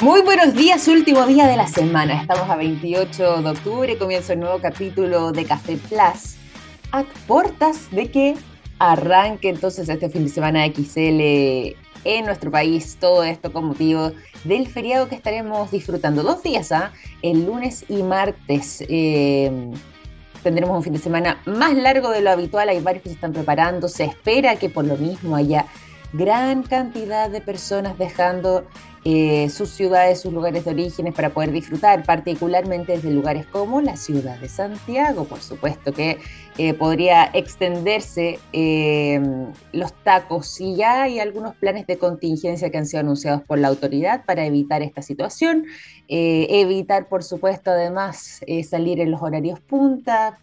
Muy buenos días, último día de la semana. Estamos a 28 de octubre, comienza un nuevo capítulo de Café Plus. A puertas de que arranque entonces este fin de semana XL en nuestro país, todo esto con motivo del feriado que estaremos disfrutando. Dos días, ¿ah? El lunes y martes. Eh, tendremos un fin de semana más largo de lo habitual, hay varios que se están preparando, se espera que por lo mismo haya gran cantidad de personas dejando eh, sus ciudades, sus lugares de orígenes para poder disfrutar, particularmente desde lugares como la ciudad de Santiago, por supuesto que eh, podría extenderse eh, los tacos. Y ya hay algunos planes de contingencia que han sido anunciados por la autoridad para evitar esta situación, evitar por supuesto además salir en los horarios punta,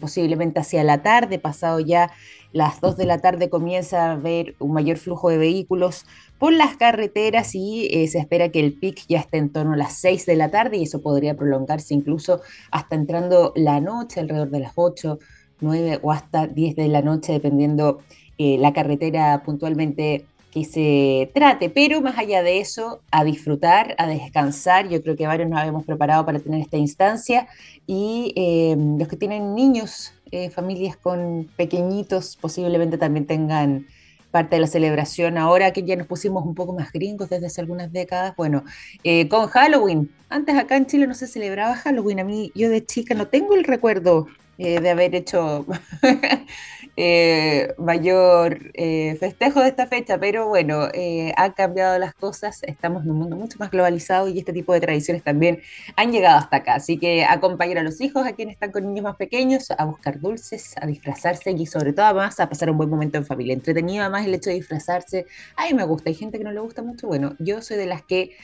posiblemente hacia la tarde, pasado ya las 2 de la tarde comienza a haber un mayor flujo de vehículos por las carreteras y eh, se espera que el pic ya esté en torno a las 6 de la tarde y eso podría prolongarse incluso hasta entrando la noche, alrededor de las 8, 9 o hasta 10 de la noche, dependiendo eh, la carretera puntualmente que se trate, pero más allá de eso, a disfrutar, a descansar. Yo creo que varios nos habíamos preparado para tener esta instancia y eh, los que tienen niños, familias con pequeñitos, posiblemente también tengan parte de la celebración ahora que ya nos pusimos un poco más gringos desde hace algunas décadas. Bueno, eh, con Halloween. Antes acá en Chile no se celebraba Halloween. A mí, yo de chica no tengo el recuerdo eh, de haber hecho Eh, mayor eh, festejo de esta fecha, pero bueno, eh, han cambiado las cosas, estamos en un mundo mucho más globalizado y este tipo de tradiciones también han llegado hasta acá. Así que acompañar a los hijos, a quienes están con niños más pequeños, a buscar dulces, a disfrazarse y sobre todo además a pasar un buen momento en familia. Entretenido además el hecho de disfrazarse. A mí me gusta, hay gente que no le gusta mucho. Bueno, yo soy de las que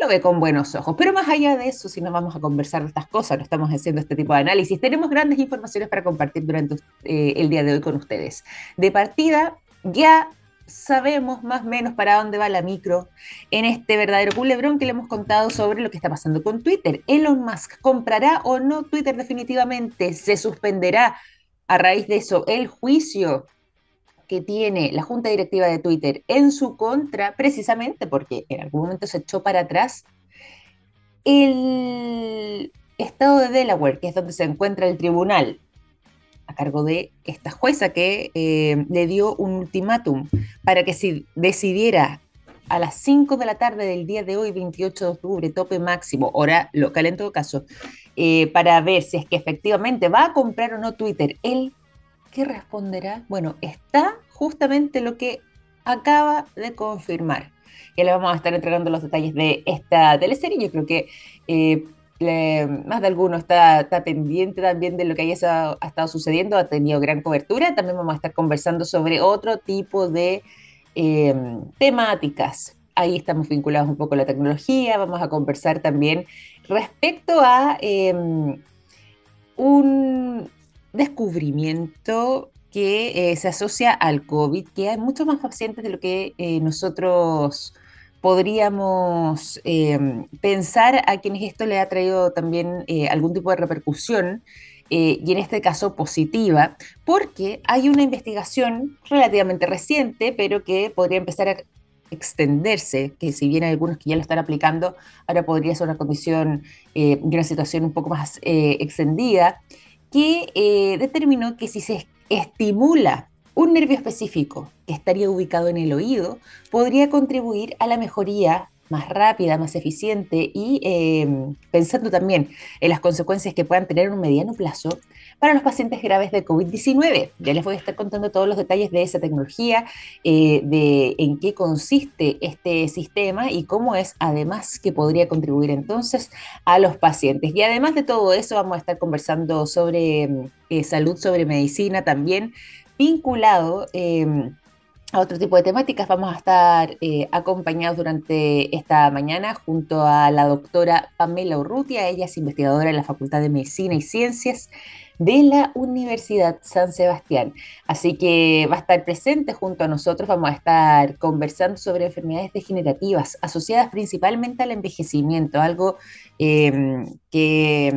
lo ve con buenos ojos. Pero más allá de eso, si no vamos a conversar de estas cosas, no estamos haciendo este tipo de análisis, tenemos grandes informaciones para compartir durante eh, el día de hoy con ustedes. De partida, ya sabemos más o menos para dónde va la micro en este verdadero culebrón que le hemos contado sobre lo que está pasando con Twitter. Elon Musk comprará o no Twitter definitivamente, se suspenderá a raíz de eso el juicio que tiene la junta directiva de Twitter en su contra, precisamente porque en algún momento se echó para atrás, el estado de Delaware, que es donde se encuentra el tribunal, a cargo de esta jueza que eh, le dio un ultimátum para que si decidiera a las 5 de la tarde del día de hoy, 28 de octubre, tope máximo, hora local en todo caso, eh, para ver si es que efectivamente va a comprar o no Twitter, él ¿qué responderá? Bueno, está justamente lo que acaba de confirmar. Ya le vamos a estar entregando los detalles de esta teleserie. Yo creo que eh, más de alguno está, pendiente también de lo que haya ha estado sucediendo, ha tenido gran cobertura. También vamos a estar conversando sobre otro tipo de em, temáticas. Ahí estamos vinculados un poco a la tecnología. Vamos a conversar también respecto a em, un descubrimiento que eh, se asocia al COVID, que hay muchos más pacientes de lo que eh, nosotros podríamos eh, pensar a quienes esto le ha traído también algún tipo de repercusión, y en este caso positiva, porque hay una investigación relativamente reciente, pero que podría empezar a extenderse, que si bien hay algunos que ya lo están aplicando, ahora podría ser una condición y una situación un poco más extendida, que eh, determinó que si se estimula un nervio específico que estaría ubicado en el oído, podría contribuir a la mejoría más rápida, más eficiente y em, pensando también en las consecuencias que puedan tener en un mediano plazo para los pacientes graves de COVID-19. Ya les voy a estar contando todos los detalles de esa tecnología, eh, de en qué consiste este sistema y cómo es además que podría contribuir entonces a los pacientes. Y además de todo eso vamos a estar conversando sobre em, eh, salud, sobre medicina también vinculado em, a otro tipo de temáticas. Vamos a estar eh, acompañados durante esta mañana junto a la doctora Pamela Urrutia. Ella es investigadora en la Facultad de Medicina y Ciencias de la Universidad San Sebastián. Así que va a estar presente junto a nosotros. Vamos a estar conversando sobre enfermedades degenerativas asociadas principalmente al envejecimiento, algo em, que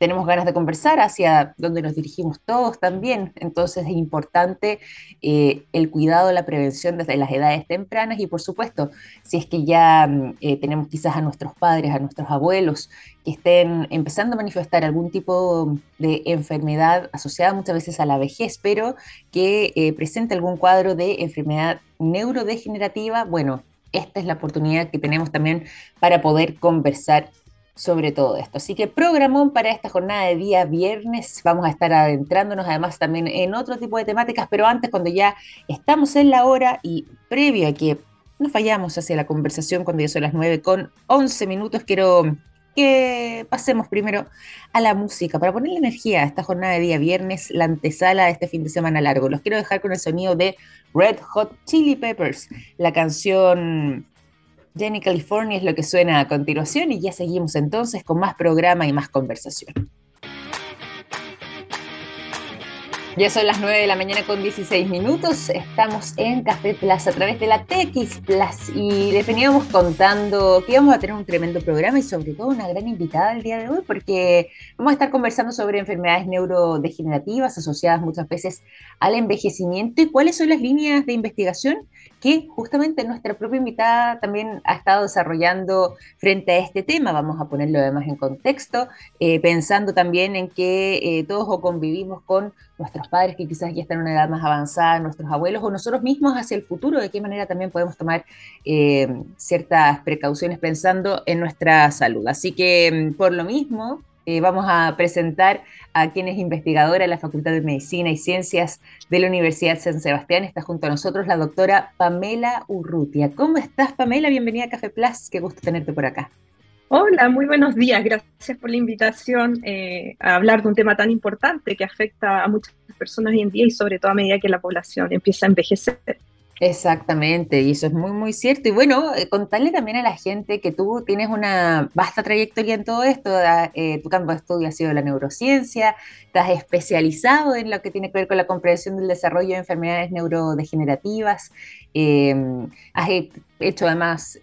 tenemos ganas de conversar, hacia donde nos dirigimos todos también. Entonces es importante eh, el cuidado, la prevención desde las edades tempranas y por supuesto, si es que ya mm, eh, tenemos quizás a nuestros padres, a nuestros abuelos que estén empezando a manifestar algún tipo de enfermedad asociada muchas veces a la vejez, pero que eh, presente algún cuadro de enfermedad neurodegenerativa, bueno, esta es la oportunidad que tenemos también para poder conversar sobre todo esto. Así que programón para esta jornada de día viernes. Vamos a estar adentrándonos además también en otro tipo de temáticas, pero antes cuando ya estamos en la hora y previo a que no fallamos hacia la conversación cuando ya son las 9 con 11 minutos, quiero que pasemos primero a la música para ponerle energía a esta jornada de día viernes, la antesala de este fin de semana largo. Los quiero dejar con el sonido de Red Hot Chili Peppers, la canción Jenny California es lo que suena a continuación y ya seguimos entonces con más programa y más conversación. Ya son las 9 de la mañana con 16 minutos. Estamos en Café Plaza a través de la TX Plus y les veníamos contando que íbamos a tener un tremendo programa y sobre todo una gran invitada el día de hoy porque vamos a estar conversando sobre enfermedades neurodegenerativas asociadas muchas veces al envejecimiento y cuáles son las líneas de investigación que justamente nuestra propia invitada también ha estado desarrollando frente a este tema. Vamos a ponerlo además en contexto, eh, pensando también en que eh, todos o convivimos con nuestros padres que quizás ya están en una edad más avanzada, nuestros abuelos o nosotros mismos hacia el futuro, de qué manera también podemos tomar eh, ciertas precauciones pensando en nuestra salud. Así que mm, por lo mismo, eh, vamos a presentar a quien es investigadora en la Facultad de Medicina y Ciencias de la Universidad San Sebastián. Está junto a nosotros la doctora Pamela Urrutia. ¿Cómo estás, Pamela? Bienvenida a Café Plus. Qué gusto tenerte por acá. Hola, muy buenos días. Gracias por la invitación eh, a hablar de un tema tan importante que afecta a muchas personas hoy en día y sobre todo a medida que la población empieza a envejecer. Exactamente, y eso es muy, muy cierto. Y bueno, eh, contarle también a la gente que tú tienes una vasta trayectoria en todo esto, eh, tu campo de estudio ha sido la neurociencia, estás especializado en lo que tiene que ver con la comprensión del desarrollo de enfermedades neurodegenerativas, eh, has hecho además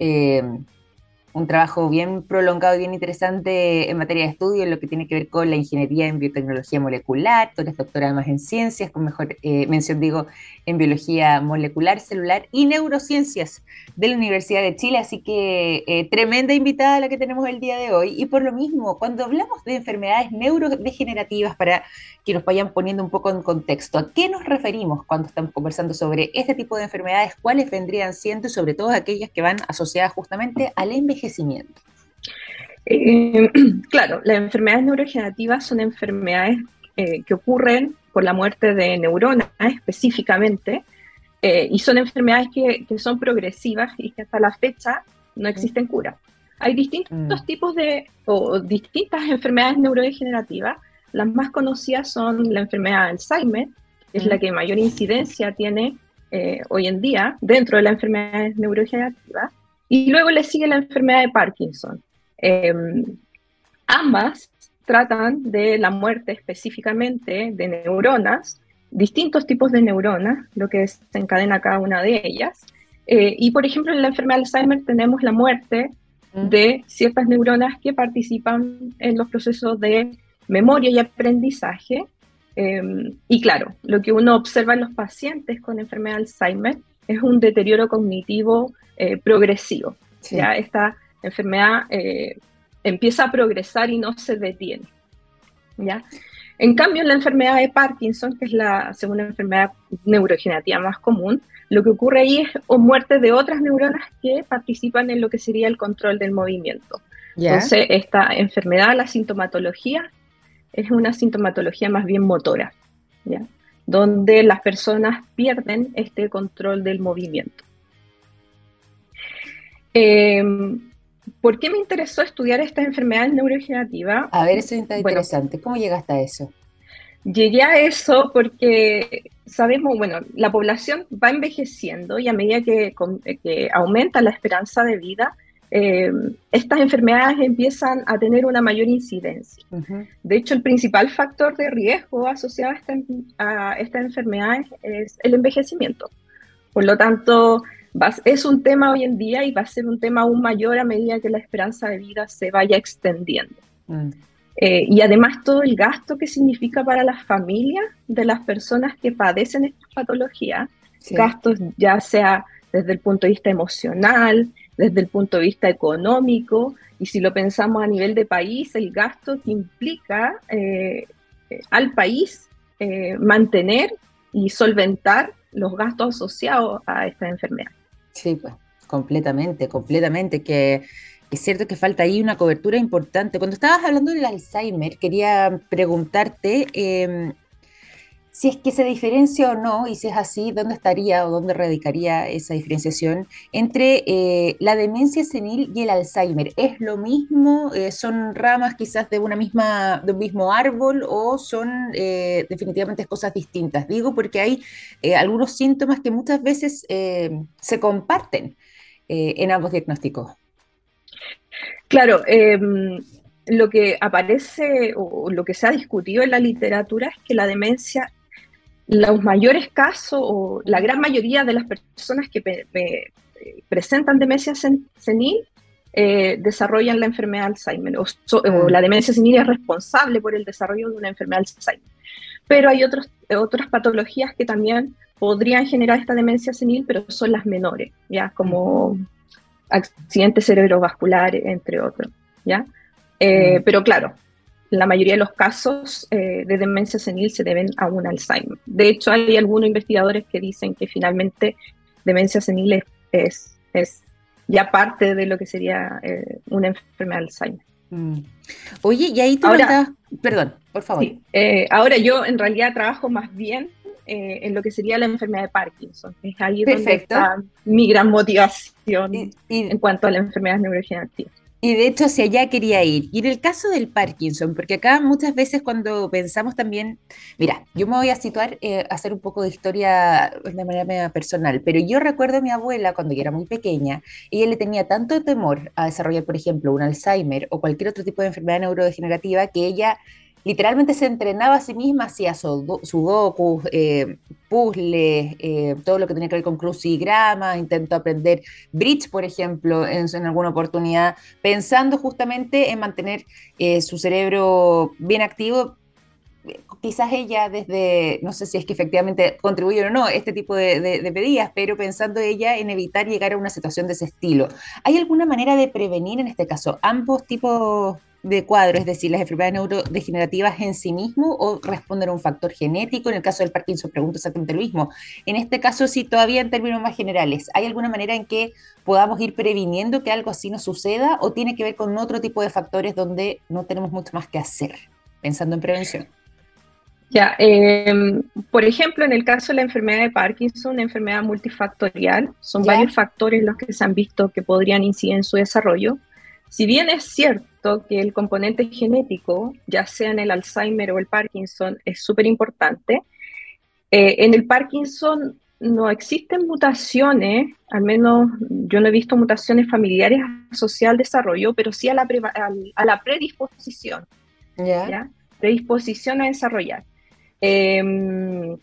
un trabajo bien prolongado y bien interesante en materia de estudio en lo que tiene que ver con la ingeniería en biotecnología molecular. Tú eres doctora en ciencias, con mejor eh, mención digo en biología molecular, celular y neurociencias de la Universidad de Chile. Así que eh, tremenda invitada la que tenemos el día de hoy. Y por lo mismo, cuando hablamos de enfermedades neurodegenerativas, para que nos vayan poniendo un poco en contexto, ¿a qué nos referimos cuando estamos conversando sobre este tipo de enfermedades? ¿Cuáles vendrían siendo y sobre todo aquellas que van asociadas justamente al envejecimiento? Eh, claro, las enfermedades neurodegenerativas son enfermedades eh, que ocurren por la muerte de neuronas específicamente, eh, y son enfermedades que, son progresivas y que hasta la fecha no existen cura. Hay distintos mm. tipos de, o distintas enfermedades neurodegenerativas. Las más conocidas son la enfermedad de Alzheimer, que es la mm. que mayor incidencia tiene hoy en día dentro de las enfermedades neurodegenerativas. Y luego le sigue la enfermedad de Parkinson. Em, ambas tratan de la muerte específicamente de neuronas, distintos tipos de neuronas, lo que desencadena cada una de ellas. Eh, y por ejemplo, en la enfermedad de Alzheimer tenemos la muerte mm. de ciertas neuronas que participan en los procesos de memoria y aprendizaje. Em, y claro, lo que uno observa en los pacientes con enfermedad de Alzheimer es un deterioro cognitivo eh, progresivo. Ya esta enfermedad eh, empieza a progresar y no se detiene. ¿ya? En cambio, en la enfermedad de Parkinson, que es la segunda enfermedad neurodegenerativa más común, lo que ocurre ahí es muerte de otras neuronas que participan en lo que sería el control del movimiento. Entonces, esta enfermedad, la sintomatología, es una sintomatología más bien motora. ¿ya? Donde las personas pierden este control del movimiento. Em, ¿Por qué me interesó estudiar estas enfermedades neurodegenerativas? A ver, eso es interesante. ¿Cómo llegaste a eso? Llegué a eso porque sabemos, bueno, la población va envejeciendo y a medida que, que aumenta la esperanza de vida, eh, estas enfermedades empiezan a tener una mayor incidencia. De hecho, el principal factor de riesgo asociado a, estas enfermedades es el envejecimiento. Por lo tanto, es un tema hoy en día y va a ser un tema aún mayor a medida que la esperanza de vida se vaya extendiendo. Mm. Eh, y además todo el gasto que significa para las familias de las personas que padecen esta patología, gastos ya sea desde el punto de vista emocional, desde el punto de vista económico, y si lo pensamos a nivel de país, el gasto que implica eh, al país eh, mantener y solventar los gastos asociados a esta enfermedad. Sí, pues, completamente, completamente, que es cierto que falta ahí una cobertura importante. Cuando estabas hablando del Alzheimer, quería preguntarte em, si es que se diferencia o no, y si es así, ¿dónde estaría o dónde radicaría esa diferenciación entre eh, la demencia senil y el Alzheimer? ¿Es lo mismo? Eh, ¿Son ramas quizás de, una misma, de un mismo árbol o son eh, definitivamente cosas distintas? Digo porque hay algunos síntomas que muchas veces se comparten en ambos diagnósticos. Claro, em, lo que aparece o lo que se ha discutido en la literatura es que la demencia, los mayores casos o la gran mayoría de las personas que presentan demencia senil eh, desarrollan la enfermedad de Alzheimer o, mm. la demencia senil es responsable por el desarrollo de una enfermedad de Alzheimer. Pero hay otros, otras patologías que también podrían generar esta demencia senil, pero son las menores, ya como accidentes cerebrovasculares, entre otros, ¿ya? Eh, mm. Pero claro, la mayoría de los casos eh, de demencia senil se deben a un Alzheimer. De hecho, hay algunos investigadores que dicen que finalmente demencia senil es, es, ya parte de lo que sería eh, una enfermedad de Alzheimer. Mm. Oye, y ahí tú ahora, Perdón, por favor. ahora yo en realidad trabajo más bien eh, en lo que sería la enfermedad de Parkinson. Es ahí donde está mi gran motivación en cuanto a las enfermedades neurodegenerativas. Y de hecho, hacia allá quería ir. Y en el caso del Parkinson, porque acá muchas veces cuando pensamos también, mira, yo me voy a situar, eh, hacer un poco de historia de manera personal, pero yo recuerdo a mi abuela cuando yo era muy pequeña, ella le tenía tanto temor a desarrollar, por ejemplo, un Alzheimer o cualquier otro tipo de enfermedad neurodegenerativa que ella literalmente se entrenaba a sí misma, hacía sudokus, eh, puzzles, eh, todo lo que tenía que ver con crucigramas, intentó aprender bridge, por ejemplo, en, alguna oportunidad, pensando justamente en mantener eh, su cerebro bien activo. Quizás ella desde, no sé si es que efectivamente contribuye o no este tipo de, de pedidas, pero pensando ella en evitar llegar a una situación de ese estilo. ¿Hay alguna manera de prevenir en este caso ambos tipos de cuadro, es decir, las enfermedades neurodegenerativas en sí mismo o responden a un factor genético. En el caso del Parkinson pregunto exactamente lo mismo. En este caso, sí, todavía en términos más generales, ¿hay alguna manera en que podamos ir previniendo que algo así no suceda o tiene que ver con otro tipo de factores donde no tenemos mucho más que hacer, pensando en prevención? Ya, em, por ejemplo, en el caso de la enfermedad de Parkinson, una enfermedad multifactorial, son varios factores los que se han visto que podrían incidir en su desarrollo. Si bien es cierto que el componente genético, ya sea en el Alzheimer o el Parkinson, es súper importante, eh, en el Parkinson no existen mutaciones, al menos yo no he visto mutaciones familiares asociadas al desarrollo, pero sí a la, a la predisposición. ¿ya? Predisposición a desarrollar. Em,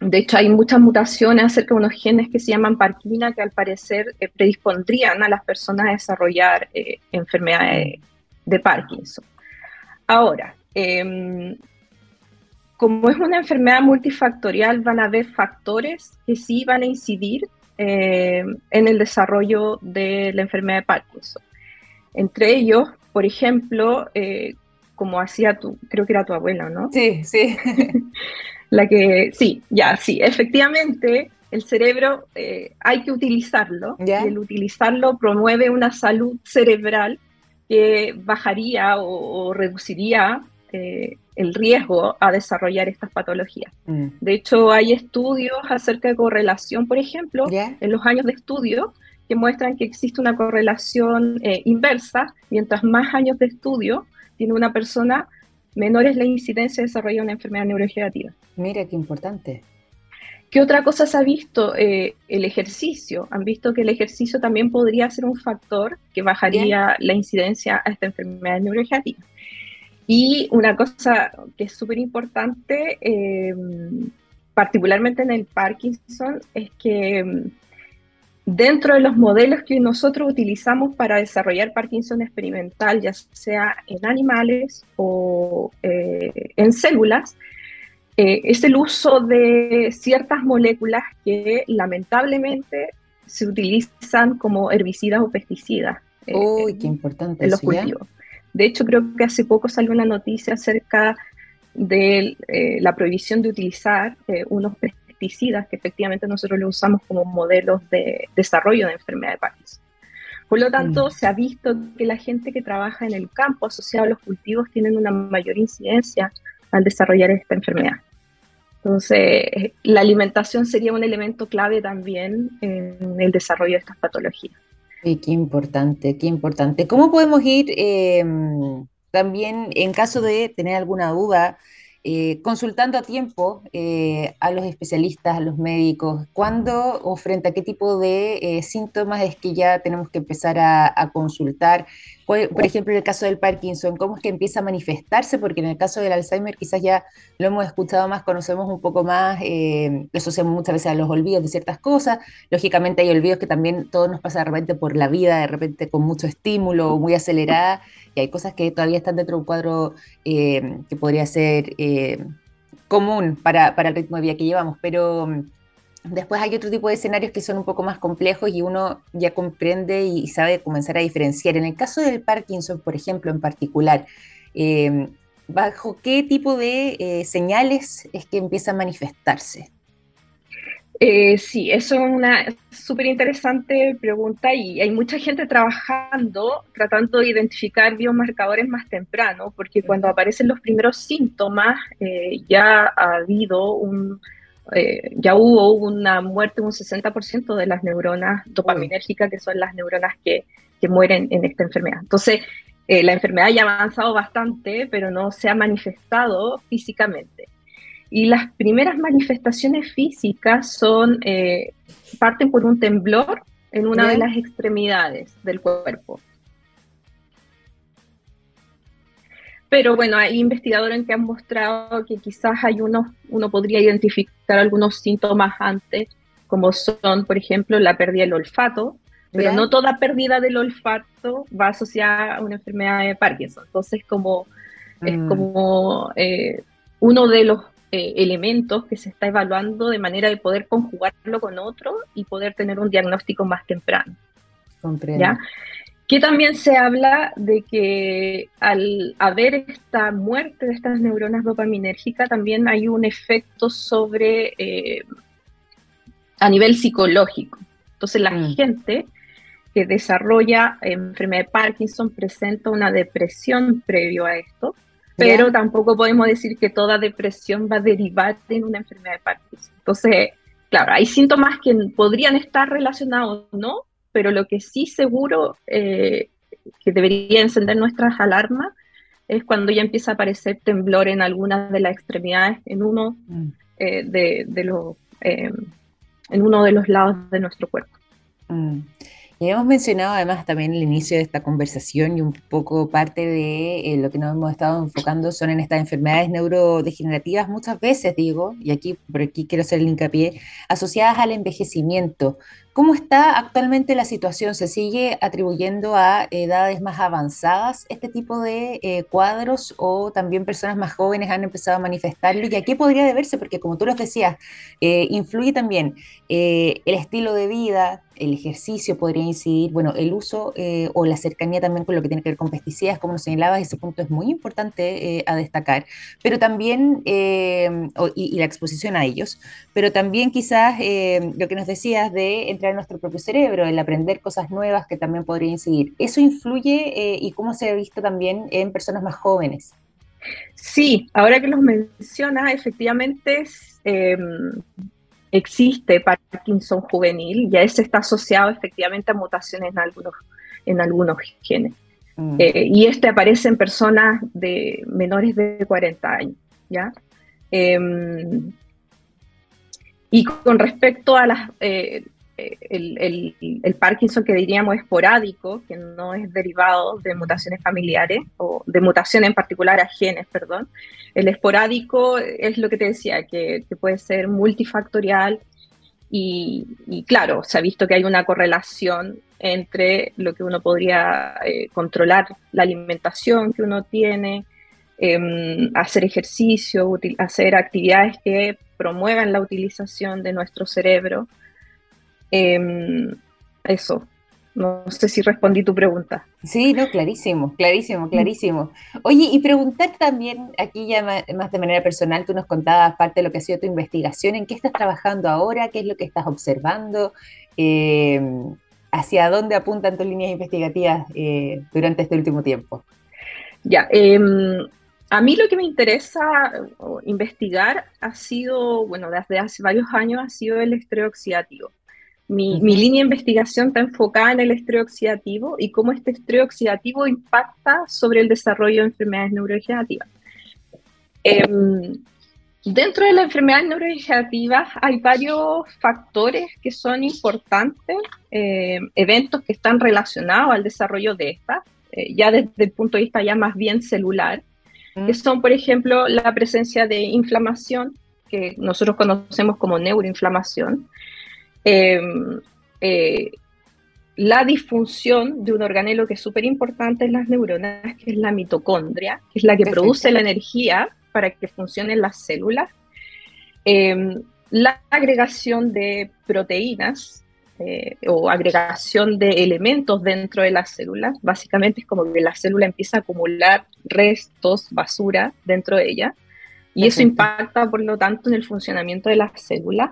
de hecho, hay muchas mutaciones acerca de unos genes que se llaman parquina que al parecer eh, predispondrían a las personas a desarrollar eh, enfermedades de Parkinson. Ahora, em, como es una enfermedad multifactorial, van a haber factores que sí van a incidir eh, en el desarrollo de la enfermedad de Parkinson. Entre ellos, por ejemplo, como hacía tu, creo que era tu abuela, ¿no? Sí, sí. La que, sí, ya, sí, efectivamente, el cerebro eh, hay que utilizarlo y el utilizarlo promueve una salud cerebral que bajaría o, reduciría eh, el riesgo a desarrollar estas patologías. Mm. De hecho, hay estudios acerca de correlación, por ejemplo, en los años de estudio, que muestran que existe una correlación eh, inversa. Mientras más años de estudio tiene una persona, menor es la incidencia de desarrollar una enfermedad neurodegenerativa. Mira, qué importante. ¿Qué otra cosa se ha visto? Eh, el ejercicio. Han visto que el ejercicio también podría ser un factor que bajaría la incidencia a esta enfermedad neurodegenerativa. Y una cosa que es súper importante, em, particularmente en el Parkinson, es que em, dentro de los modelos que nosotros utilizamos para desarrollar Parkinson experimental, ya sea en animales o eh, en células, eh, es el uso de ciertas moléculas que lamentablemente se utilizan como herbicidas o pesticidas. Eh, Uy, qué importante. En los cultivos. De hecho, creo que hace poco salió una noticia acerca de la prohibición de utilizar unos pesticidas que efectivamente nosotros lo usamos como modelos de desarrollo de enfermedad de Parkinson. Por lo tanto, mm. se ha visto que la gente que trabaja en el campo asociado a los cultivos tienen una mayor incidencia al desarrollar esta enfermedad. Entonces, la alimentación sería un elemento clave también en el desarrollo de estas patologías. Y qué importante, qué importante. ¿Cómo podemos ir em, también en caso de tener alguna duda? Eh, consultando a tiempo eh, a los especialistas, a los médicos, cuándo o frente a qué tipo de eh, síntomas es que ya tenemos que empezar a, consultar. Por ejemplo, en el caso del Parkinson, ¿cómo es que empieza a manifestarse? Porque en el caso del Alzheimer quizás ya lo hemos escuchado más, conocemos un poco más, lo asociamos muchas veces a los olvidos de ciertas cosas. Lógicamente hay olvidos que también todo nos pasa de repente por la vida, de repente con mucho estímulo, muy acelerada hay cosas que todavía están dentro de un cuadro eh, que podría ser eh, común para, el ritmo de vida que llevamos, pero mm, después hay otro tipo de escenarios que son un poco más complejos y uno ya comprende y sabe comenzar a diferenciar. En el caso del Parkinson, por ejemplo, en particular, eh, ¿bajo qué tipo de señales es que empieza a manifestarse? Eh, sí, eso es una súper interesante pregunta y hay mucha gente trabajando tratando de identificar biomarcadores más temprano, porque cuando aparecen los primeros síntomas eh, ya ha habido un, eh, ya hubo una muerte de un 60% de las neuronas dopaminérgicas, que son las neuronas que, que mueren en esta enfermedad. Entonces, la enfermedad ya ha avanzado bastante, pero no se ha manifestado físicamente. Y las primeras manifestaciones físicas son, eh, parten por un temblor en una de las extremidades del cuerpo. Pero bueno, hay investigadores que han mostrado que quizás hay unos, uno podría identificar algunos síntomas antes, como son, por ejemplo, la pérdida del olfato, pero no toda pérdida del olfato va asociada a una enfermedad de Parkinson. Entonces, como, es mm. como eh, uno de los eh, elementos que se está evaluando de manera de poder conjugarlo con otro y poder tener un diagnóstico más temprano. ¿ya? Que también se habla de que al haber esta muerte de estas neuronas dopaminérgicas, también hay un efecto sobre eh, a nivel psicológico. Entonces la mm. gente que desarrolla enfermedad de Parkinson presenta una depresión previo a esto, pero tampoco podemos decir que toda depresión va a derivar en una enfermedad de Parkinson. Entonces, claro, hay síntomas que podrían estar relacionados, ¿no? Pero lo que sí seguro eh, que debería encender nuestras alarmas es cuando ya empieza a aparecer temblor en algunas de las extremidades, en uno mm. eh, de, los eh, en uno de los lados de nuestro cuerpo. Mm. Y hemos mencionado además también el inicio de esta conversación y un poco parte de eh, lo que nos hemos estado enfocando son en estas enfermedades neurodegenerativas, muchas veces digo, y aquí por aquí quiero hacer el hincapié, asociadas al envejecimiento. ¿Cómo está actualmente la situación? ¿Se sigue atribuyendo a edades más avanzadas este tipo de eh, cuadros o también personas más jóvenes han empezado a manifestarlo? ¿Y a qué podría deberse? Porque como tú los decías, eh, influye también el estilo de vida, el ejercicio podría incidir, bueno, el uso eh, o la cercanía también con lo que tiene que ver con pesticidas, como nos señalabas, ese punto es muy importante eh, a destacar, pero también, eh, y, la exposición a ellos, pero también quizás lo que nos decías de entrar en nuestro propio cerebro, el aprender cosas nuevas que también podría incidir. ¿Eso influye y cómo se ha visto también en personas más jóvenes? Sí, ahora que los mencionas, efectivamente existe Parkinson juvenil, ya ese está asociado efectivamente a mutaciones en algunos, en algunos genes. Mm. Eh, y este aparece en personas de menores de 40 años, ¿ya? Em, y con respecto a las, eh, el, el, Parkinson que diríamos esporádico, que no es derivado de mutaciones familiares o de mutaciones en particular a genes, perdón. El esporádico es lo que te decía, que, que puede ser multifactorial Y, claro, se ha visto que hay una correlación entre lo que uno podría eh, controlar, la alimentación que uno tiene, em, hacer ejercicio, hacer actividades que promuevan la utilización de nuestro cerebro. Em, eso, no sé si respondí tu pregunta. Sí, no, clarísimo, clarísimo, clarísimo. Oye, y preguntar también, aquí ya más de manera personal, tú nos contabas parte de lo que ha sido tu investigación, ¿en qué estás trabajando ahora? ¿Qué es lo que estás observando? Eh, ¿Hacia dónde apuntan tus líneas investigativas eh, durante este último tiempo? Ya, em, a mí lo que me interesa investigar ha sido, bueno, desde hace varios años ha sido el estrés oxidativo. Mi, línea de investigación está enfocada en el estrés oxidativo y cómo este estrés oxidativo impacta sobre el desarrollo de enfermedades neurodegenerativas. Em, dentro de las enfermedades neurodegenerativas hay varios factores que son importantes, em, eventos que están relacionados al desarrollo de estas, eh, ya desde el punto de vista ya más bien celular, que son, por ejemplo, la presencia de inflamación, que nosotros conocemos como neuroinflamación, Em, eh, la disfunción de un organelo que es súper importante en las neuronas, que es la mitocondria, que es la que produce la energía para que funcionen las células. Em, la agregación de proteínas eh, o agregación de elementos dentro de las células. Básicamente es como que la célula empieza a acumular restos, basura dentro de ella. Y eso impacta, por lo tanto, en el funcionamiento de las células.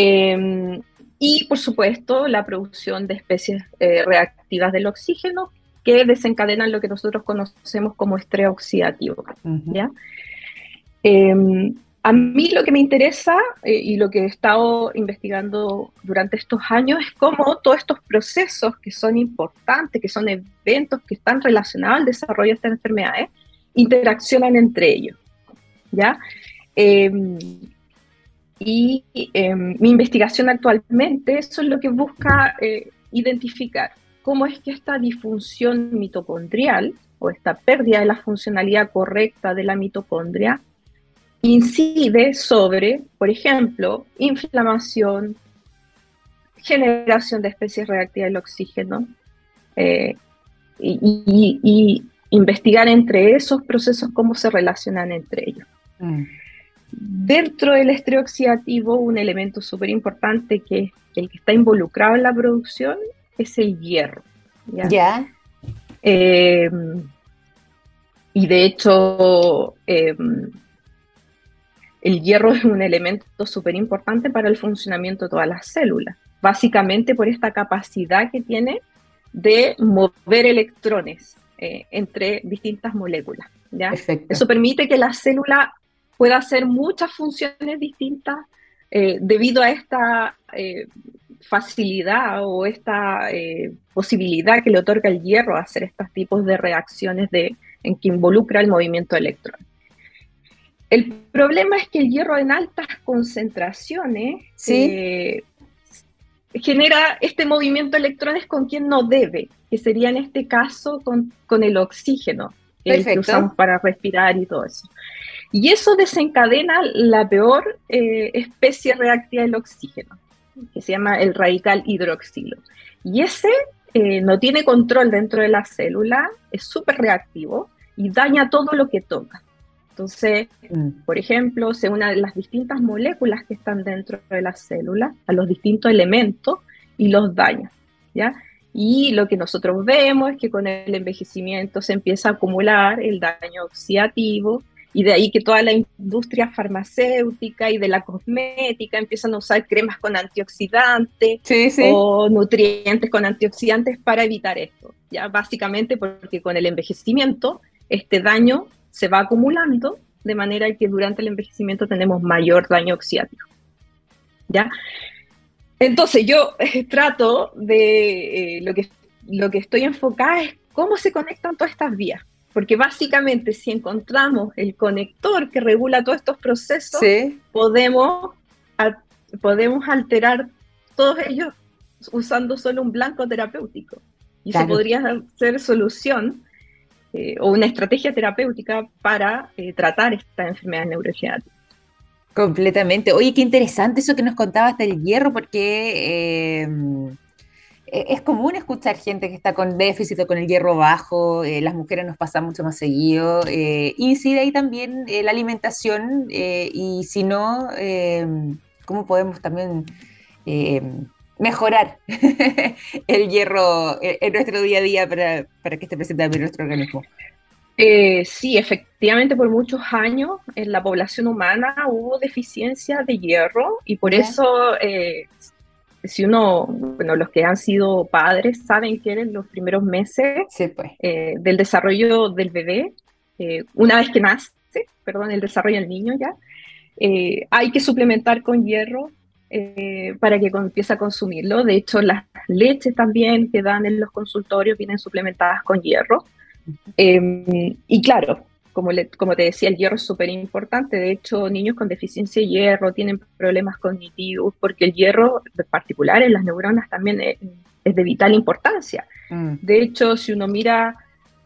Em, y, por supuesto, la producción de especies eh, reactivas del oxígeno que desencadenan lo que nosotros conocemos como estrés oxidativo. ¿ya? Em, a mí lo que me interesa eh, y lo que he estado investigando durante estos años es cómo todos estos procesos que son importantes, que son eventos que están relacionados al desarrollo de estas enfermedades, interaccionan entre ellos. ¿ya? Y em, mi investigación actualmente, eso es lo que busca eh, identificar cómo es que esta disfunción mitocondrial o esta pérdida de la funcionalidad correcta de la mitocondria incide sobre, por ejemplo, inflamación, generación de especies reactivas del oxígeno eh, y, investigar entre esos procesos cómo se relacionan entre ellos. Mm. Dentro del estrés oxidativo, un elemento súper importante que el que está involucrado en la producción es el hierro. Ya. Eh, y de hecho, eh, el hierro es un elemento súper importante para el funcionamiento de todas las células, básicamente por esta capacidad que tiene de mover electrones eh, entre distintas moléculas. ¿ya? Eso permite que la célula pueda hacer muchas funciones distintas eh, debido a esta eh, facilidad o esta eh, posibilidad que le otorga el hierro a hacer estos tipos de reacciones de, en que involucra el movimiento de electrones. El problema es que el hierro en altas concentraciones genera este movimiento de electrones con quien no debe, que sería en este caso con, con el oxígeno, que usamos para respirar y todo eso. Y eso desencadena la peor eh, especie reactiva del oxígeno, que se llama el radical hidroxilo. Y ese eh, no tiene control dentro de la célula, es súper reactivo y daña todo lo que toca. Entonces, mm. por ejemplo, se une a las distintas moléculas que están dentro de la célula, a los distintos elementos y los daña. ¿ya? Y lo que nosotros vemos es que con el envejecimiento se empieza a acumular el daño oxidativo y de ahí que toda la industria farmacéutica y de la cosmética empiezan a usar cremas con antioxidantes o nutrientes con antioxidantes para evitar esto. Ya básicamente porque con el envejecimiento este daño se va acumulando de manera que durante el envejecimiento tenemos mayor daño oxidativo. ¿Ya? Entonces yo eh, trato de, eh, lo, que, lo que estoy enfocada es cómo se conectan todas estas vías. Porque básicamente si encontramos el conector que regula todos estos procesos, podemos, podemos alterar todos ellos usando solo un blanco terapéutico. Y se podría ser solución eh, o una estrategia terapéutica para tratar esta enfermedad neurodegenerativa. Completamente. Oye, qué interesante eso que nos contabas del hierro, porque em, e-, es común escuchar gente que está con déficit o con el hierro bajo, eh, las mujeres nos pasan mucho más seguido, eh, incide ahí también eh, la alimentación y si no, em, ¿cómo podemos también em, mejorar el hierro en, nuestro día a día para, para que esté presente en nuestro organismo? Eh, sí, efectivamente, por muchos años en la población humana hubo deficiencia de hierro y por eso, eh, si uno, bueno, los que han sido padres saben que en los primeros meses pues. eh, del desarrollo del bebé, una vez que nace, perdón, el desarrollo del niño ya, hay que suplementar con hierro para que empiece a consumirlo. De hecho, las leches también que dan en los consultorios vienen suplementadas con hierro. Em, y claro, como, como te decía, el hierro es súper importante. De hecho, niños con deficiencia de hierro tienen problemas cognitivos porque el hierro, en particular en las neuronas, también es, de vital importancia. Mm. De hecho, si uno mira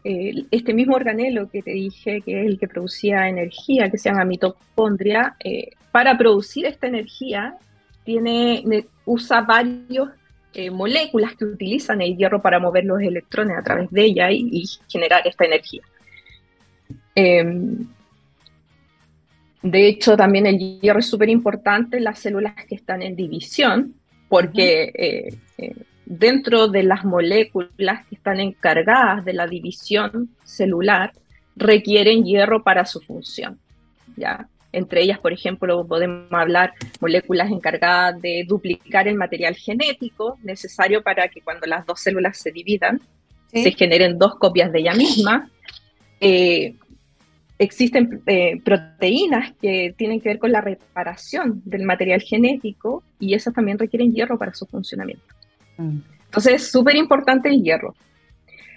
eh, este mismo organelo que te dije, que es el que producía energía, que se llama mitocondria, eh, para producir esta energía tiene, usa varios eh, moléculas que utilizan el hierro para mover los electrones a través de ella y, generar esta energía. Em, de hecho, también el hierro es súper importante en las células que están en división, porque eh, eh, dentro de las moléculas que están encargadas de la división celular, requieren hierro para su función. ¿ya? Entre ellas, por ejemplo, podemos hablar moléculas encargadas de duplicar el material genético necesario para que cuando las dos células se dividan, se generen dos copias de ella misma. Eh, existen eh, proteínas que tienen que ver con la reparación del material genético y esas también requieren hierro para su funcionamiento. Mm. Entonces es súper importante el hierro.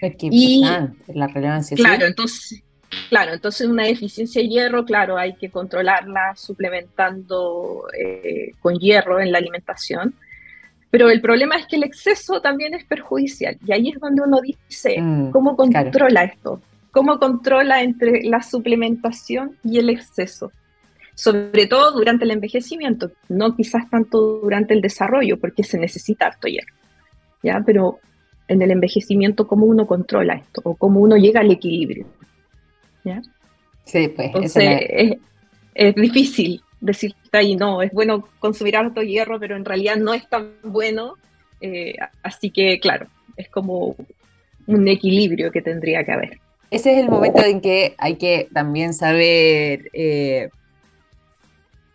Es que y, la relevancia. Claro, entonces Claro, entonces una deficiencia de hierro, claro, hay que controlarla suplementando eh, con hierro en la alimentación. Pero el problema es que el exceso también es perjudicial. Y ahí es donde uno dice, mm, ¿cómo controla esto? ¿Cómo controla entre la suplementación y el exceso? Sobre todo durante el envejecimiento, no quizás tanto durante el desarrollo, porque se necesita harto hierro. ¿ya? Pero en el envejecimiento, ¿cómo uno controla esto? ¿O cómo uno llega al equilibrio? Sí, pues. Entonces, es, difícil decirte ahí, no, es bueno consumir harto hierro, pero en realidad no es tan bueno. Eh, así que, claro, es como un equilibrio que tendría que haber. Ese es el momento en que hay que también saber eh,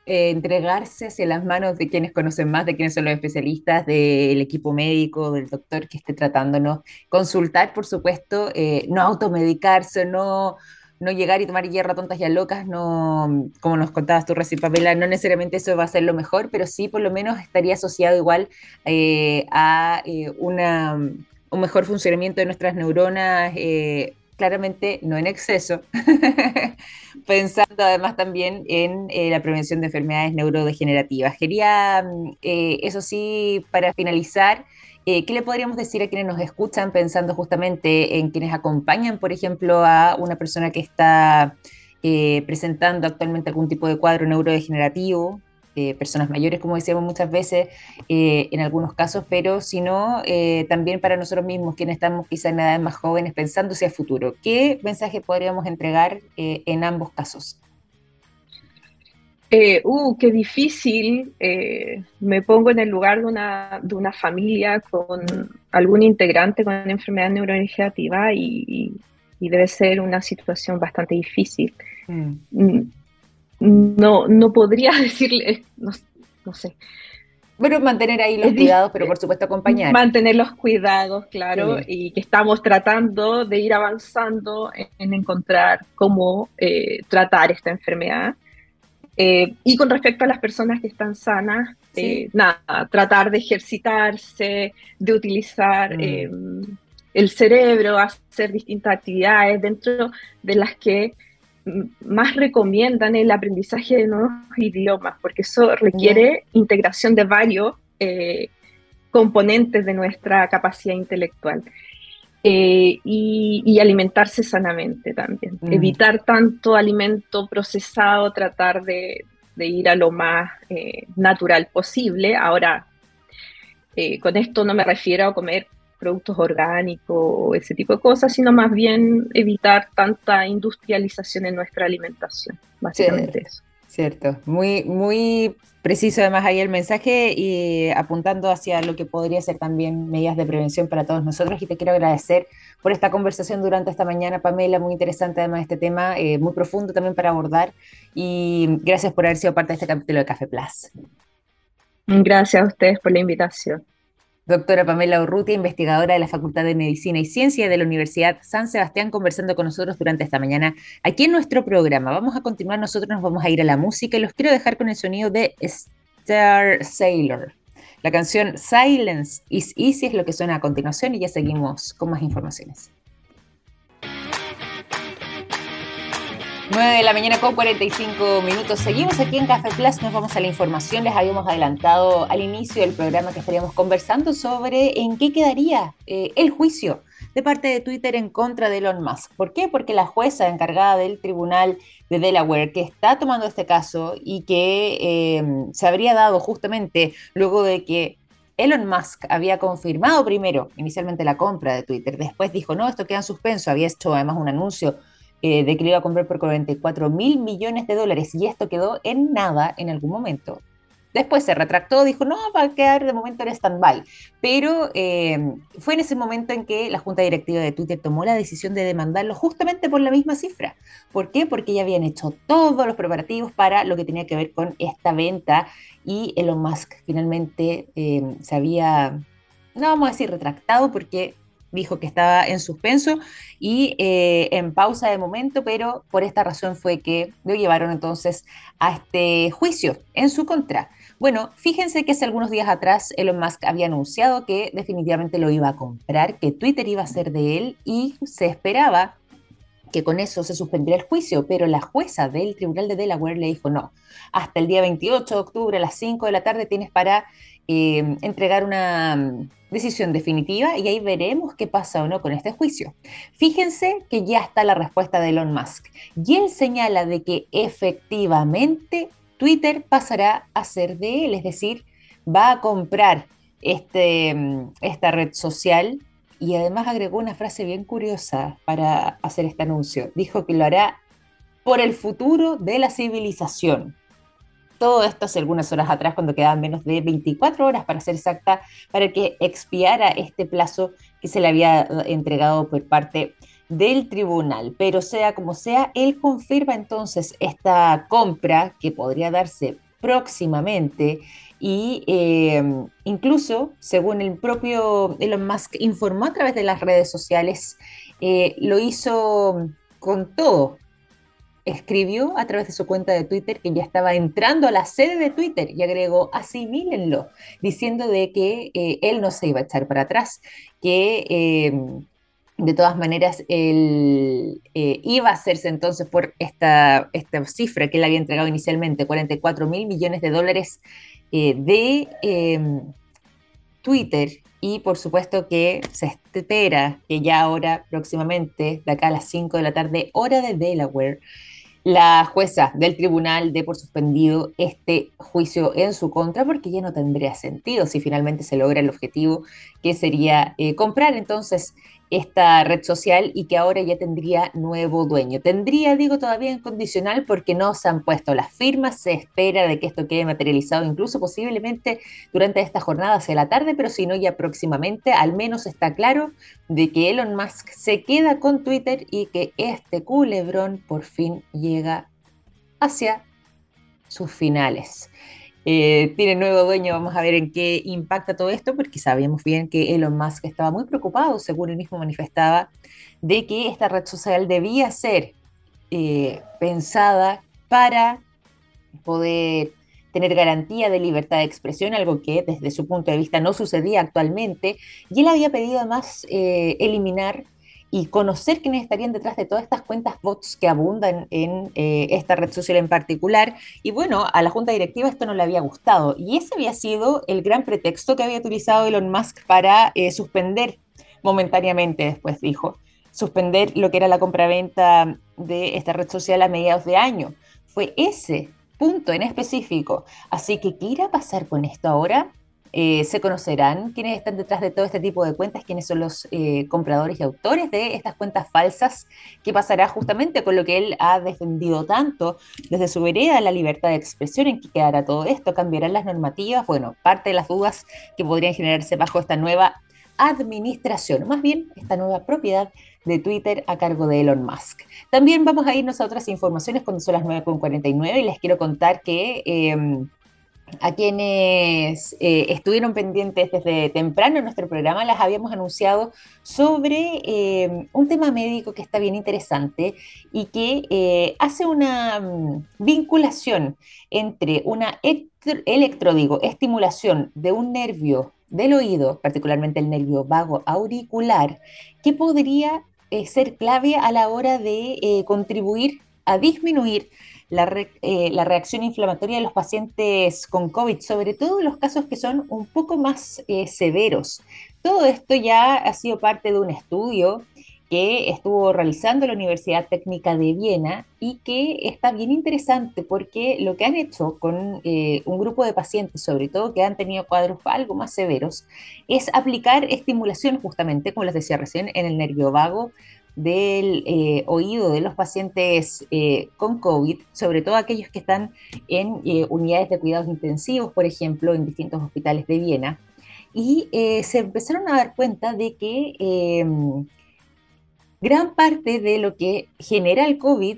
eh, entregarse hacia las manos de quienes conocen más, de quienes son los especialistas, del equipo médico, del doctor que esté tratándonos. Consultar, por supuesto, no automedicarse, no no llegar y tomar hierro tontas y a locas, no, como nos contabas tú recién, Pamela, no necesariamente eso va a ser lo mejor, pero sí por lo menos estaría asociado igual eh, a eh, una, un mejor funcionamiento de nuestras neuronas, eh, claramente no en exceso, pensando además también en la prevención de enfermedades neurodegenerativas. Quería, eso sí, para finalizar, eh, ¿Qué le podríamos decir a quienes nos escuchan pensando justamente en quienes acompañan, por ejemplo, a una persona que está eh, presentando actualmente algún tipo de cuadro neurodegenerativo? Eh, personas mayores, como decíamos muchas veces, en algunos casos, pero si no, también para nosotros mismos, quienes estamos quizá en edades más jóvenes, pensando hacia futuro. ¿Qué mensaje podríamos entregar en ambos casos? Eh, uh, qué difícil. Eh, me pongo en el lugar de una, de una familia con algún integrante con enfermedad neurodegenerativa y, y, debe ser una situación bastante difícil. Mm. No, no podría decirle, no, no sé. Bueno, mantener ahí los cuidados, pero por supuesto acompañar. Mantener los cuidados, claro, y que estamos tratando de ir avanzando en, encontrar cómo eh, tratar esta enfermedad. Eh, y con respecto a las personas que están sanas, eh, nada, tratar de ejercitarse, de utilizar mm. el cerebro, hacer distintas actividades dentro de las que más recomiendan el aprendizaje de nuevos idiomas, porque eso requiere integración de varios eh, componentes de nuestra capacidad intelectual. Eh, y, alimentarse sanamente también. Mm. Evitar tanto alimento procesado, tratar de, de ir a lo más eh, natural posible. Ahora, eh, con esto no me refiero a comer productos orgánicos o ese tipo de cosas, sino más bien evitar tanta industrialización en nuestra alimentación, básicamente eso. Cierto, muy, muy preciso además ahí el mensaje y apuntando hacia lo que podría ser también medidas de prevención para todos nosotros y te quiero agradecer por esta conversación durante esta mañana, Pamela, muy interesante además este tema, eh, muy profundo también para abordar y gracias por haber sido parte de este capítulo de Café Plus. Gracias a ustedes por la invitación. Doctora Pamela Urrutia, investigadora de la Facultad de Medicina y Ciencia de la Universidad San Sebastián, conversando con nosotros durante esta mañana aquí en nuestro programa. Vamos a continuar, nosotros nos vamos a ir a la música y los quiero dejar con el sonido de Star Sailor. La canción Silence is Easy es lo que suena a continuación y ya seguimos con más informaciones. 9 de la mañana con 45 minutos. Seguimos aquí en Café Plus, nos vamos a la información. Les habíamos adelantado al inicio del programa que estaríamos conversando sobre en qué quedaría eh, el juicio de parte de Twitter en contra de Elon Musk. ¿Por qué? Porque la jueza encargada del tribunal de Delaware que está tomando este caso y que eh, se habría dado justamente luego de que Elon Musk había confirmado primero inicialmente la compra de Twitter, después dijo, no, esto queda en suspenso, había hecho además un anuncio eh, de que lo iba a comprar por 44 mil millones de dólares y esto quedó en nada en algún momento. Después se retractó, dijo, no, va a quedar de momento en stand-by. Pero eh, fue en ese momento en que la Junta Directiva de Twitter tomó la decisión de demandarlo justamente por la misma cifra. ¿Por qué? Porque ya habían hecho todos los preparativos para lo que tenía que ver con esta venta y Elon Musk finalmente eh, se había, no vamos a decir retractado porque dijo que estaba en suspenso y eh, en pausa de momento, pero por esta razón fue que lo llevaron entonces a este juicio en su contra. Bueno, fíjense que hace algunos días atrás Elon Musk había anunciado que definitivamente lo iba a comprar, que Twitter iba a ser de él y se esperaba que con eso se suspendiera el juicio, pero la jueza del Tribunal de Delaware le dijo no, hasta el día 28 de octubre a las 5 de la tarde tienes para eh, entregar una decisión definitiva y ahí veremos qué pasa o no con este juicio. Fíjense que ya está la respuesta de Elon Musk y él señala de que efectivamente Twitter pasará a ser de él, es decir, va a comprar este, mm, esta red social y además agregó una frase bien curiosa para hacer este anuncio. Dijo que lo hará por el futuro de la civilización. Todo esto hace algunas horas atrás, cuando quedaban menos de 24 horas para ser exacta, para que expiara este plazo que se le había entregado por parte del tribunal. Pero sea como sea, él confirma entonces esta compra que podría darse próximamente y em, incluso, según el propio Elon Musk informó a través de las redes sociales, eh, lo hizo con todo. Escribió a través de su cuenta de Twitter que ya estaba entrando a la sede de Twitter y agregó asimílenlo, diciendo de que eh, él no se iba a echar para atrás, que em, de todas maneras, él eh, iba a hacerse entonces por esta, esta cifra que él había entregado inicialmente, 44 mil millones de dólares eh, de em, Twitter. Y por supuesto que se espera que ya ahora, próximamente, de acá a las 5 de la tarde, hora de Delaware, la jueza del tribunal dé por suspendido este juicio en su contra porque ya no tendría sentido si finalmente se logra el objetivo que sería eh, comprar. Entonces esta red social y que ahora ya tendría nuevo dueño. Tendría, digo, todavía en condicional porque no se han puesto las firmas, se espera de que esto quede materializado incluso posiblemente durante esta jornada hacia la tarde, pero si no ya próximamente, al menos está claro de que Elon Musk se queda con Twitter y que este culebrón por fin llega hacia sus finales. Eh, tiene nuevo dueño, vamos a ver en qué impacta todo esto, porque sabíamos bien que Elon Musk estaba muy preocupado, según él mismo manifestaba, de que esta red social debía ser eh, pensada para poder tener garantía de libertad de expresión, algo que desde su punto de vista no sucedía actualmente, y él había pedido además eh, eliminar y conocer quiénes estarían detrás de todas estas cuentas bots que abundan en eh, esta red social en particular. Y bueno, a la junta directiva esto no le había gustado. Y ese había sido el gran pretexto que había utilizado Elon Musk para eh, suspender momentáneamente, después dijo, suspender lo que era la compraventa de esta red social a mediados de año. Fue ese punto en específico. Así que, ¿qué irá a pasar con esto ahora? Eh, se conocerán quiénes están detrás de todo este tipo de cuentas, quiénes son los eh, compradores y autores de estas cuentas falsas, qué pasará justamente con lo que él ha defendido tanto desde su vereda, la libertad de expresión, en qué quedará todo esto, cambiarán las normativas, bueno, parte de las dudas que podrían generarse bajo esta nueva administración, más bien esta nueva propiedad de Twitter a cargo de Elon Musk. También vamos a irnos a otras informaciones cuando son las 9.49 y les quiero contar que... Em, a quienes eh, estuvieron pendientes desde temprano en nuestro programa, las habíamos anunciado sobre eh, un tema médico que está bien interesante y que eh, hace una mm, vinculación entre una electro, estimulación de un nervio del oído, particularmente el nervio vago auricular, que podría ser clave a la hora de contribuir a disminuir eh, la, reacción inflamatoria de los pacientes con COVID, sobre todo los casos que son un poco más eh, severos. Todo esto ya ha sido parte de un estudio que estuvo realizando la Universidad Técnica de Viena y que está bien interesante porque lo que han hecho con eh, un grupo de pacientes, sobre todo que han tenido cuadros algo más severos, es aplicar estimulación justamente, como les decía recién, en el nervio vago del eh, oído de los pacientes eh, con COVID, sobre todo aquellos que están en eh, unidades de cuidados intensivos, por ejemplo, en distintos hospitales de Viena, y se empezaron a dar cuenta de que em, gran parte de lo que genera el COVID,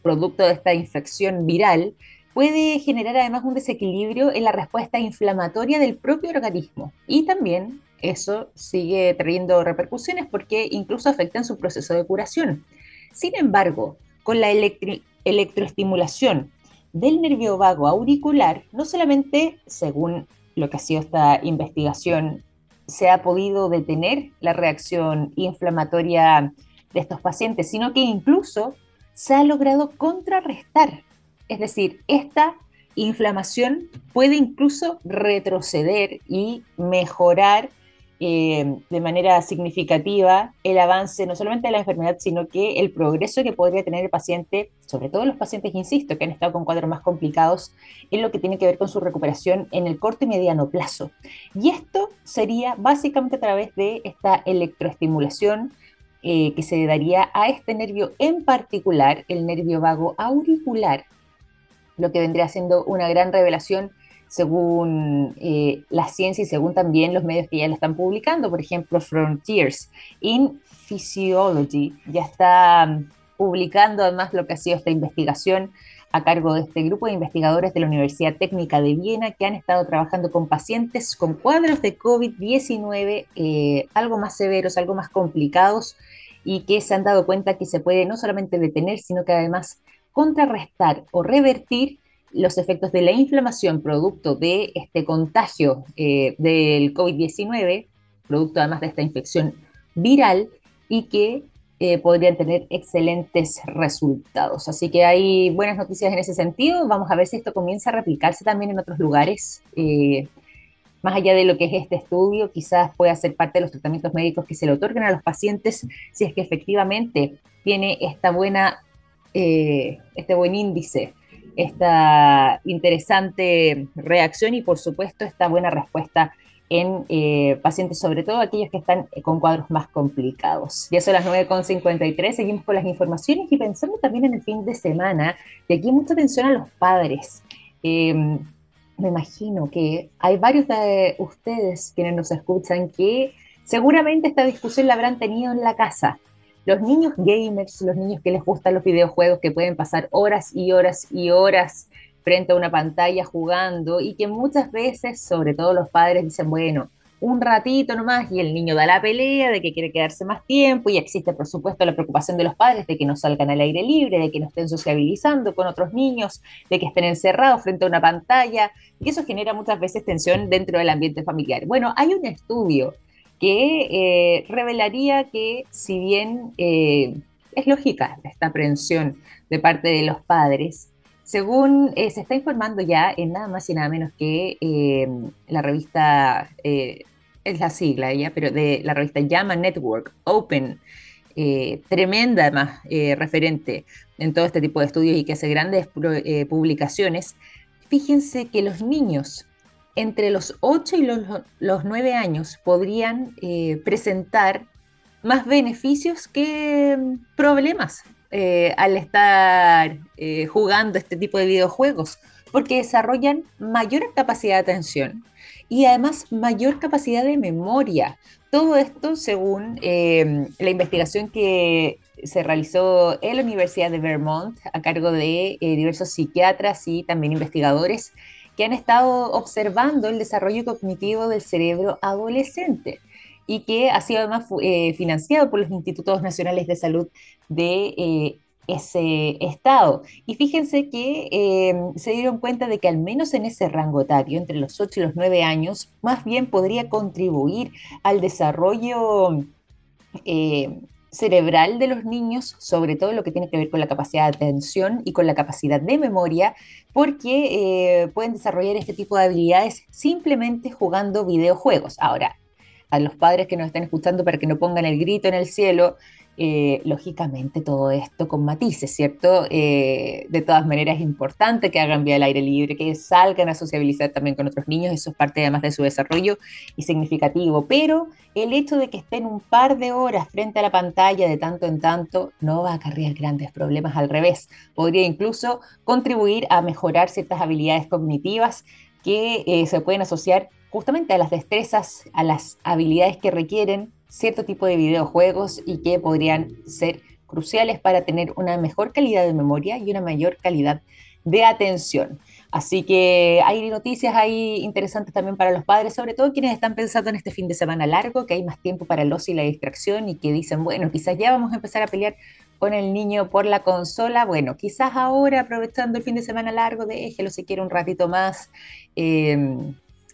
producto de esta infección viral, puede generar además un desequilibrio en la respuesta inflamatoria del propio organismo. Y también eso sigue trayendo repercusiones porque incluso afectan su proceso de curación. Sin embargo, con la electroestimulación del nervio vago auricular, no solamente, según lo que ha sido esta investigación, se ha podido detener la reacción inflamatoria de estos pacientes, sino que incluso se ha logrado contrarrestar. Es decir, esta inflamación puede incluso retroceder y mejorar eh, de manera significativa el avance no solamente de la enfermedad, sino que el progreso que podría tener el paciente, sobre todo los pacientes, insisto, que han estado con cuadros más complicados, en lo que tiene que ver con su recuperación en el corto y mediano plazo. Y esto sería básicamente a través de esta electroestimulación eh, que se daría a este nervio en particular, el nervio vago auricular, lo que vendría siendo una gran revelación según eh, la ciencia y según también los medios que ya la están publicando. Por ejemplo, Frontiers in Physiology ya está mm, publicando además lo que ha sido esta investigación a cargo de este grupo de investigadores de la Universidad Técnica de Viena que han estado trabajando con pacientes con cuadros de COVID-19 eh, algo más severos, algo más complicados y que se han dado cuenta que se puede no solamente detener, sino que además contrarrestar o revertir los efectos de la inflamación producto de este contagio eh, del COVID-19, producto además de esta infección viral, y que eh, podrían tener excelentes resultados. Así que hay buenas noticias en ese sentido. Vamos a ver si esto comienza a replicarse también en otros lugares. Eh, más allá de lo que es este estudio, quizás pueda ser parte de los tratamientos médicos que se le otorgan a los pacientes si es que efectivamente tiene esta buena, este buen índice esta interesante reacción y por supuesto esta buena respuesta en eh, pacientes, sobre todo aquellos que están con cuadros más complicados. Ya son las 9.53, seguimos con las informaciones y pensando también en el fin de semana, y aquí mucha atención a los padres. Em, me imagino que hay varios de ustedes quienes nos escuchan que seguramente esta discusión la habrán tenido en la casa los niños gamers, los niños que les gustan los videojuegos, que pueden pasar horas y horas y horas frente a una pantalla jugando y que muchas veces, sobre todo los padres, dicen, bueno, un ratito nomás y el niño da la pelea de que quiere quedarse más tiempo y existe por supuesto la preocupación de los padres de que no salgan al aire libre, de que no estén sociabilizando con otros niños, de que estén encerrados frente a una pantalla y eso genera muchas veces tensión dentro del ambiente familiar. Bueno, hay un estudio que eh, revelaría que si bien eh, es lógica esta aprensión de parte de los padres, según eh, se está informando ya en nada más y nada menos que la revista, es la sigla ya, pero de la revista Llama Network Open tremenda además referente en todo este tipo de estudios y que hace grandes publicaciones, fíjense que los niños entre los 8 y los, 9 años podrían presentar más beneficios que mm, problemas al estar jugando este tipo de videojuegos, porque desarrollan mayor capacidad de atención, y además mayor capacidad de memoria. Todo esto según eh, la investigación que se realizó en la Universidad de Vermont a cargo de eh, diversos psiquiatras y también investigadores que han estado observando el desarrollo cognitivo del cerebro adolescente y que ha sido además eh, financiado por los Institutos Nacionales de Salud de ese estado. Y fíjense que em, se dieron cuenta de que al menos en ese rango etario, entre los 8 y los 9 años, más bien podría contribuir al desarrollo eh, cerebral de los niños, sobre todo lo que tiene que ver con la capacidad de atención y con la capacidad de memoria, porque eh, pueden desarrollar este tipo de habilidades simplemente jugando videojuegos. Ahora, a los padres que nos están escuchando para que no pongan el grito en el cielo, eh, lógicamente todo esto con matices, ¿cierto? Eh, de todas maneras es importante que hagan vía al aire libre, que salgan a sociabilizar también con otros niños, eso es parte además de su desarrollo y significativo, pero el hecho de que estén un par de horas frente a la pantalla de tanto en tanto no va a acarrear grandes problemas, al revés, podría incluso contribuir a mejorar ciertas habilidades cognitivas que eh, se pueden asociar justamente a las destrezas, a las habilidades que requieren cierto tipo de videojuegos y que podrían ser cruciales para tener una mejor calidad de memoria y una mayor calidad de atención. Así que hay noticias ahí interesantes también para los padres, sobre todo quienes están pensando en este fin de semana largo, que hay más tiempo para el ocio y la distracción y que dicen, bueno, quizás ya vamos a empezar a pelear con el niño por la consola. Bueno, quizás ahora aprovechando el fin de semana largo, déjelo si quiere un ratito más. Eh,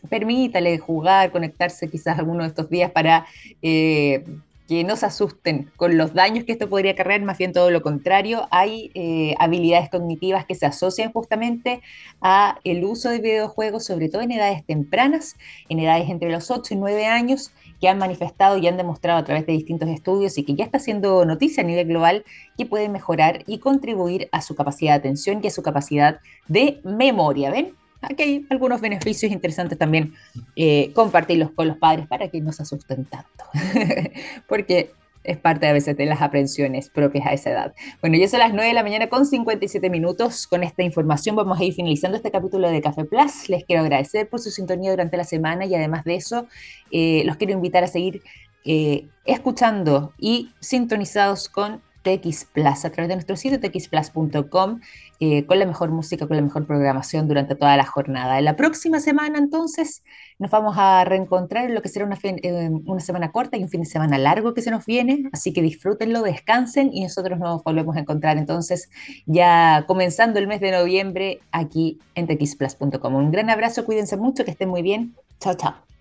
permítale jugar, conectarse quizás alguno de estos días para eh, que no se asusten con los daños que esto podría acarrear, más bien todo lo contrario, hay eh, habilidades cognitivas que se asocian justamente a el uso de videojuegos, sobre todo en edades tempranas, en edades entre los 8 y 9 años, que han manifestado y han demostrado a través de distintos estudios y que ya está haciendo noticia a nivel global, que pueden mejorar y contribuir a su capacidad de atención y a su capacidad de memoria. ¿Ven? Aquí hay algunos beneficios interesantes también eh, compartirlos con los padres para que no se asusten tanto, porque es parte a veces de las aprensiones propias a esa edad. Bueno, ya son las 9 de la mañana con 57 minutos. Con esta información vamos a ir finalizando este capítulo de Café Plus. Les quiero agradecer por su sintonía durante la semana y además de eso, eh, los quiero invitar a seguir eh, escuchando y sintonizados con TX Plus a través de nuestro sitio txplus.com eh, con la mejor música, con la mejor programación durante toda la jornada. La próxima semana entonces nos vamos a reencontrar en lo que será una, eh, una semana corta y un fin de semana largo que se nos viene, así que disfrútenlo, descansen y nosotros nos volvemos a encontrar entonces ya comenzando el mes de noviembre aquí en txplus.com. Un gran abrazo, cuídense mucho, que estén muy bien. Chao, chao.